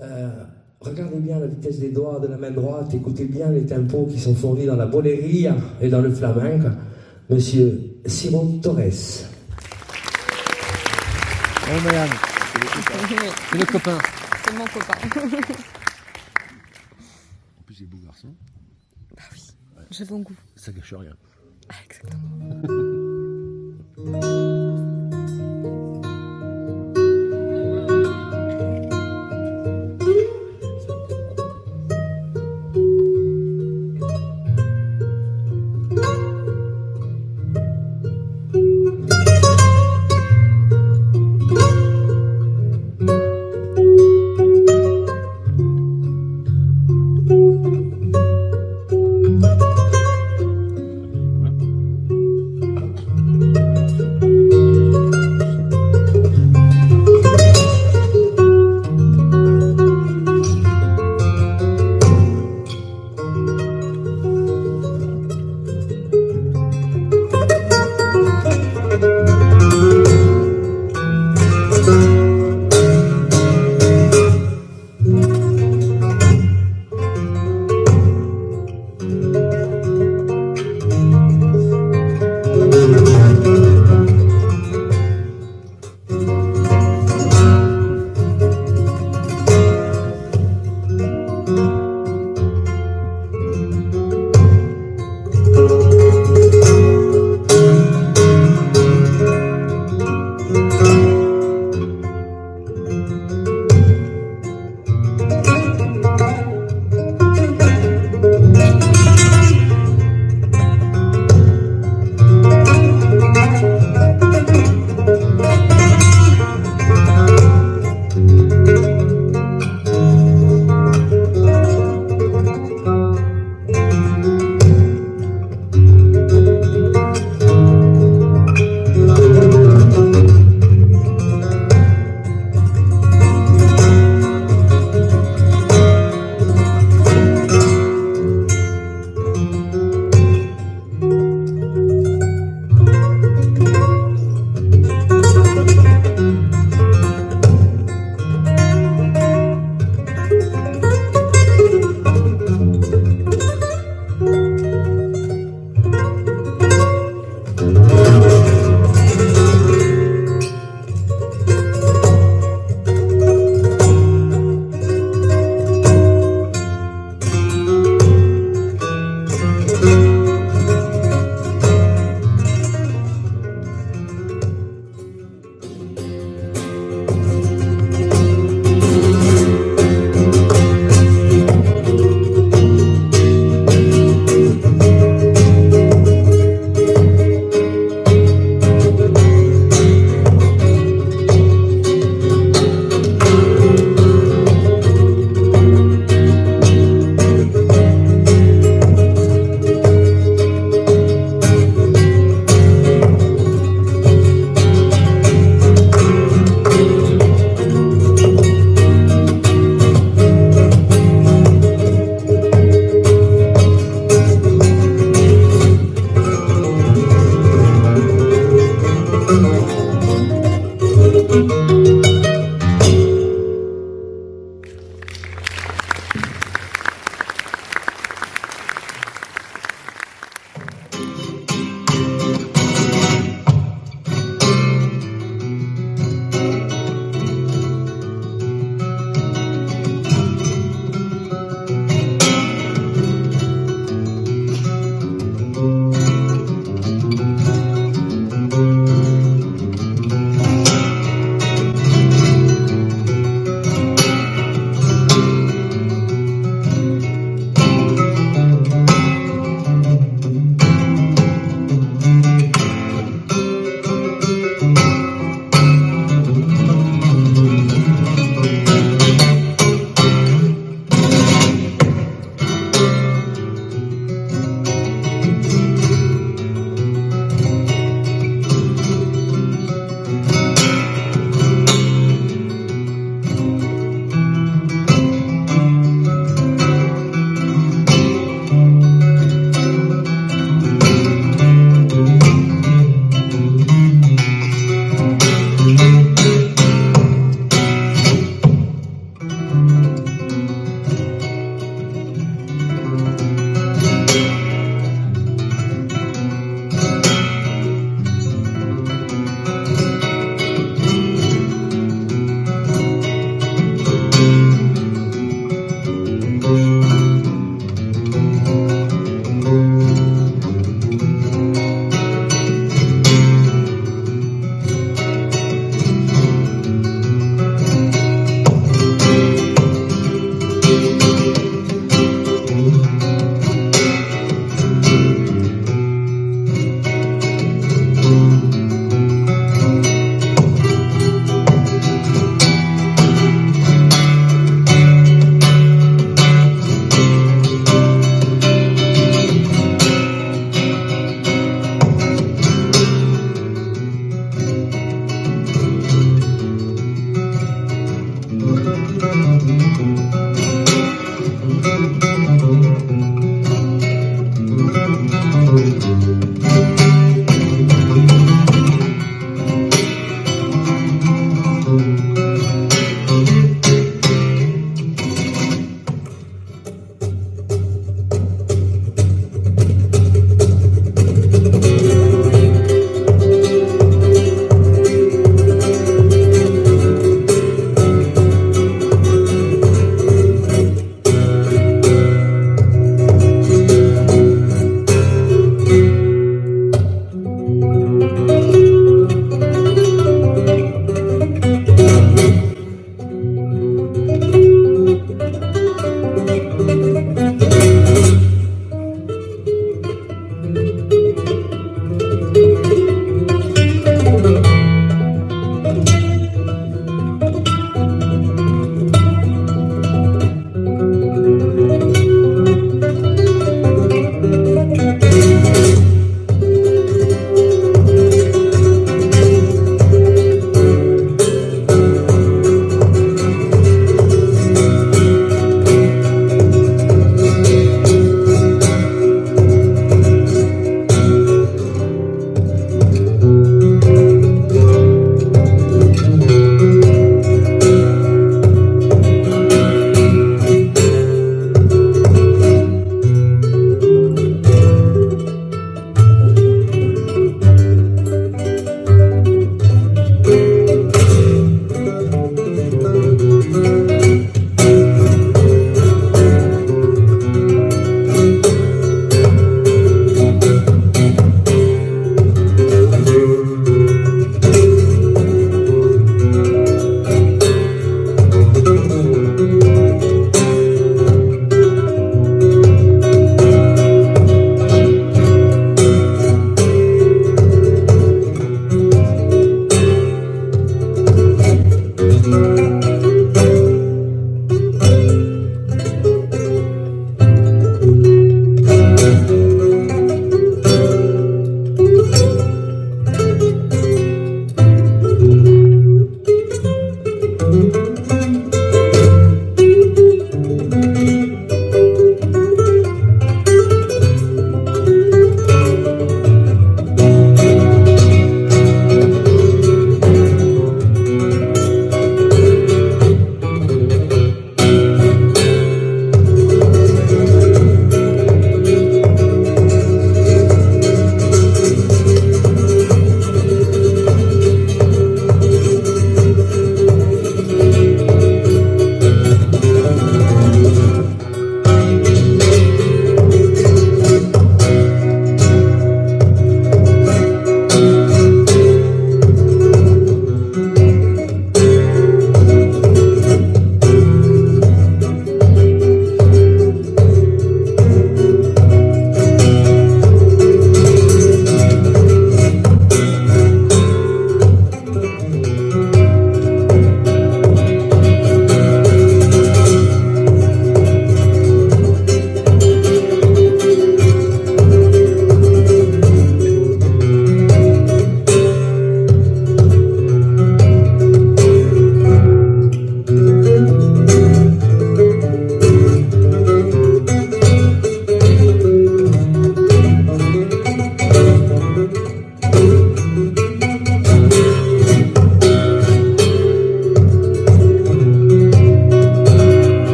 Euh, regardez bien la vitesse des doigts de la main droite, écoutez bien les tempos qui sont fournis dans la boleria et dans le flamenco. Monsieur Simon Torres. Oh, madame. C'est notre copain. C'est mon copain. En plus, il est beau garçon. Bah oui, j'ai bon goût. Ça gâche rien. Ah, exactement.